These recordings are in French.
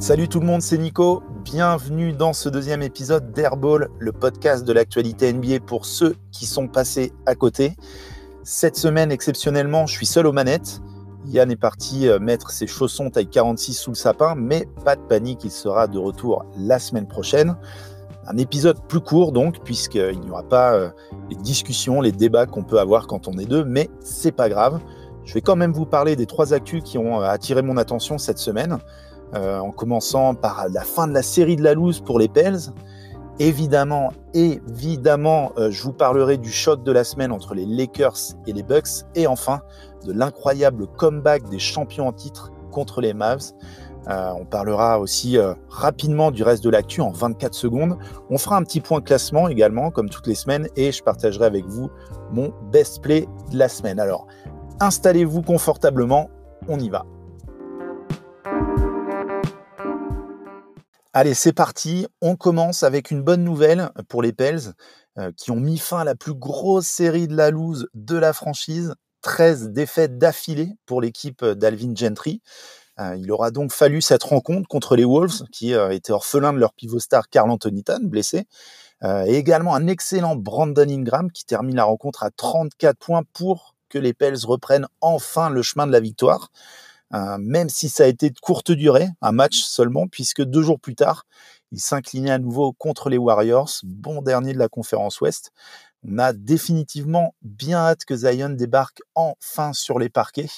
Salut tout le monde, c'est Nico. Bienvenue dans ce deuxième épisode d'Airball, le podcast de l'actualité NBA pour ceux qui sont passés à côté. Cette semaine, exceptionnellement, je suis seul aux manettes. Yann est parti euh, mettre ses chaussons taille 46 sous le sapin, mais pas de panique, il sera de retour la semaine prochaine. Un épisode plus court donc, puisqu'il n'y aura pas euh, les discussions, les débats qu'on peut avoir quand on est deux, mais c'est pas grave. Je vais quand même vous parler des trois actus qui ont euh, attiré mon attention cette semaine, en commençant par la fin de la série de la loose pour les Pels. Évidemment, évidemment, je vous parlerai du choc de la semaine entre les Lakers et les Bucks. Et enfin, de l'incroyable comeback des champions en titre contre les Mavs. Euh, on parlera aussi euh, rapidement du reste de l'actu en 24 secondes. On fera un petit point classement également, comme toutes les semaines, et je partagerai avec vous mon best play de la semaine. Alors, installez-vous confortablement, on y va. Allez, c'est parti. On commence avec une bonne nouvelle pour les Pels, euh, qui ont mis fin à la plus grosse série de la loose de la franchise 13 défaites d'affilée pour l'équipe d'Alvin Gentry. Euh, il aura donc fallu cette rencontre contre les Wolves, qui euh, étaient orphelins de leur pivot star Carl Anthony Tan, blessé, et également un excellent Brandon Ingram qui termine la rencontre à 34 points pour que les Pels reprennent enfin le chemin de la victoire. Même si ça a été de courte durée, un match seulement, puisque deux jours plus tard, ils s'inclinaient à nouveau contre les Warriors, bon dernier de la conférence Ouest. On a définitivement bien hâte que Zion débarque enfin sur les parquets,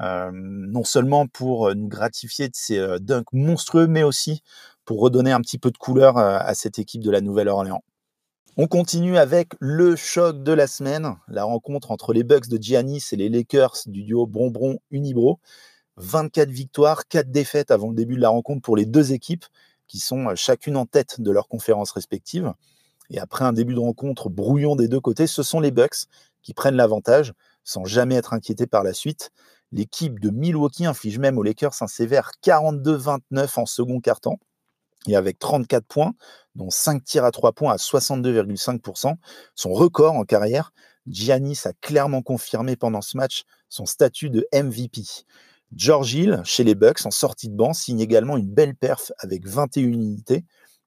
euh, non seulement pour euh, nous gratifier de ses euh, dunks monstrueux, mais aussi pour redonner un petit peu de couleur à cette équipe de la Nouvelle-Orléans. On continue avec le choc de la semaine, la rencontre entre les Bucks de Giannis et les Lakers du duo Bonbon Unibro. 24 victoires, 4 défaites avant le début de la rencontre pour les deux équipes qui sont chacune en tête de leur conférence respective. Et après un début de rencontre brouillon des deux côtés, ce sont les Bucks qui prennent l'avantage sans jamais être inquiétés par la suite. L'équipe de Milwaukee inflige même aux Lakers un sévère 42-29 en second quart-temps. Et avec 34 points, dont 5 tirs à 3 points à 62,5%, son record en carrière, Giannis a clairement confirmé pendant ce match son statut de MVP. George Hill, chez les Bucks, en sortie de banc, signe également une belle perf avec 21 unités.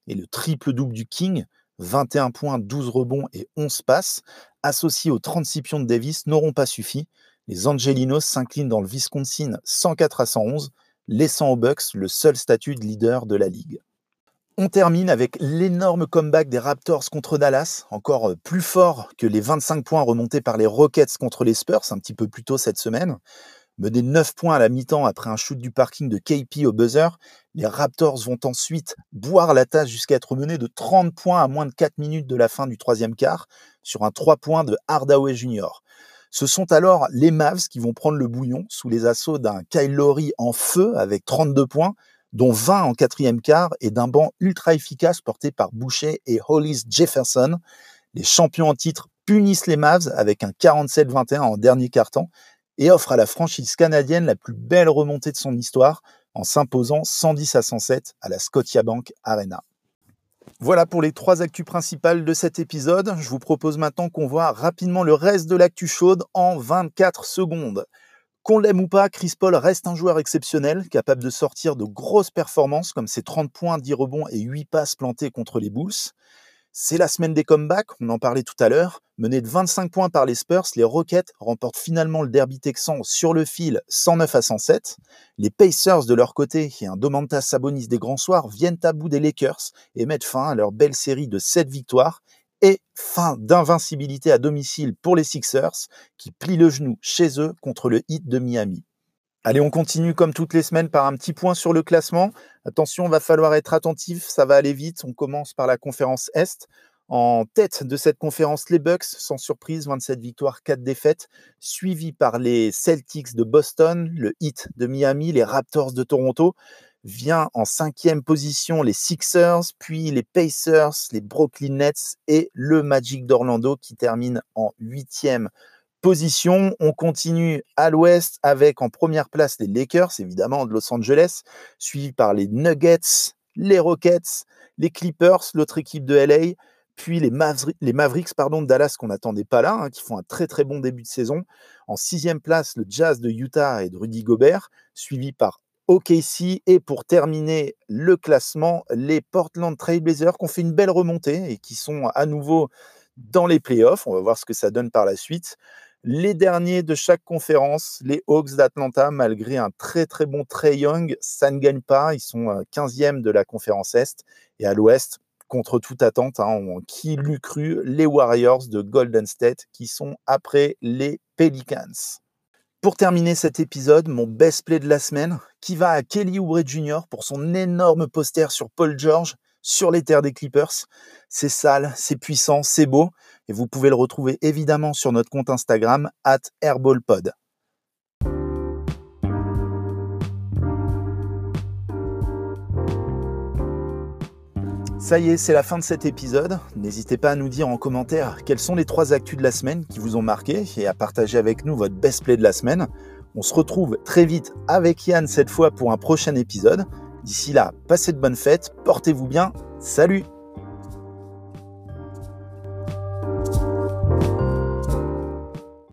Et le triple-double du King 21 points, 12 rebonds et 11 passes, associés aux 36 pions de Davis, n'auront pas suffi. Les Angelinos s'inclinent dans le Wisconsin 104 à 111, laissant aux Bucks le seul statut de leader de la ligue. On termine avec l'énorme comeback des Raptors contre Dallas, encore plus fort que les 25 points remontés par les Rockets contre les Spurs un petit peu plus tôt cette semaine. Menés 9 points à la mi-temps après un shoot du parking de KP au buzzer, les Raptors vont ensuite boire la tasse jusqu'à être menés de 30 points à moins de 4 minutes de la fin du troisième quart sur un 3 points de Hardaway Jr. Ce sont alors les Mavs qui vont prendre le bouillon sous les assauts d'un Kyle en feu avec 32 points, dont 20 en quatrième quart et d'un banc ultra efficace porté par Boucher et Hollis Jefferson. Les champions en titre punissent les Mavs avec un 47-21 en dernier quart-temps et offre à la franchise canadienne la plus belle remontée de son histoire en s'imposant 110 à 107 à la Scotiabank Arena. Voilà pour les trois actus principales de cet épisode. Je vous propose maintenant qu'on voit rapidement le reste de l'actu chaude en 24 secondes. Qu'on l'aime ou pas, Chris Paul reste un joueur exceptionnel, capable de sortir de grosses performances comme ses 30 points, 10 rebonds et 8 passes plantées contre les Bulls. C'est la semaine des comebacks, on en parlait tout à l'heure. Menés de 25 points par les Spurs, les Rockets remportent finalement le derby texan sur le fil 109 à 107. Les Pacers de leur côté et un Domantas Sabonis des grands soirs viennent à bout des Lakers et mettent fin à leur belle série de 7 victoires et fin d'invincibilité à domicile pour les Sixers qui plient le genou chez eux contre le Heat de Miami. Allez, on continue comme toutes les semaines par un petit point sur le classement. Attention, va falloir être attentif, ça va aller vite. On commence par la conférence Est. En tête de cette conférence, les Bucks, sans surprise, 27 victoires, 4 défaites, suivis par les Celtics de Boston, le Heat de Miami, les Raptors de Toronto. Vient en cinquième position les Sixers, puis les Pacers, les Brooklyn Nets et le Magic d'Orlando qui termine en huitième position. On continue à l'ouest avec en première place les Lakers, évidemment, de Los Angeles, suivi par les Nuggets, les Rockets, les Clippers, l'autre équipe de LA, puis les, Mavericks pardon, de Dallas qu'on n'attendait pas là, hein, qui font un très très bon début de saison. En sixième place, le Jazz de Utah et de Rudy Gobert, suivi par OKC et pour terminer le classement, les Portland Trailblazers qui ont fait une belle remontée et qui sont à nouveau dans les playoffs. On va voir ce que ça donne par la suite. Les derniers de chaque conférence, les Hawks d'Atlanta, malgré un très très bon Trey Young, ça ne gagne pas. Ils sont 15e euh, de la conférence Est. Et à l'Ouest, contre toute attente, hein, qui l'eût cru, les Warriors de Golden State qui sont après les Pelicans. Pour terminer cet épisode, mon best play de la semaine, qui va à Kelly Oubre Jr. pour son énorme poster sur Paul George sur les terres des Clippers. C'est sale, c'est puissant, c'est beau. Et vous pouvez le retrouver évidemment sur notre compte Instagram, at airballpod. Ça y est, c'est la fin de cet épisode. N'hésitez pas à nous dire en commentaire quelles sont les trois actus de la semaine qui vous ont marqué et à partager avec nous votre best play de la semaine. On se retrouve très vite avec Yann cette fois pour un prochain épisode. D'ici là, passez de bonnes fêtes, portez-vous bien, salut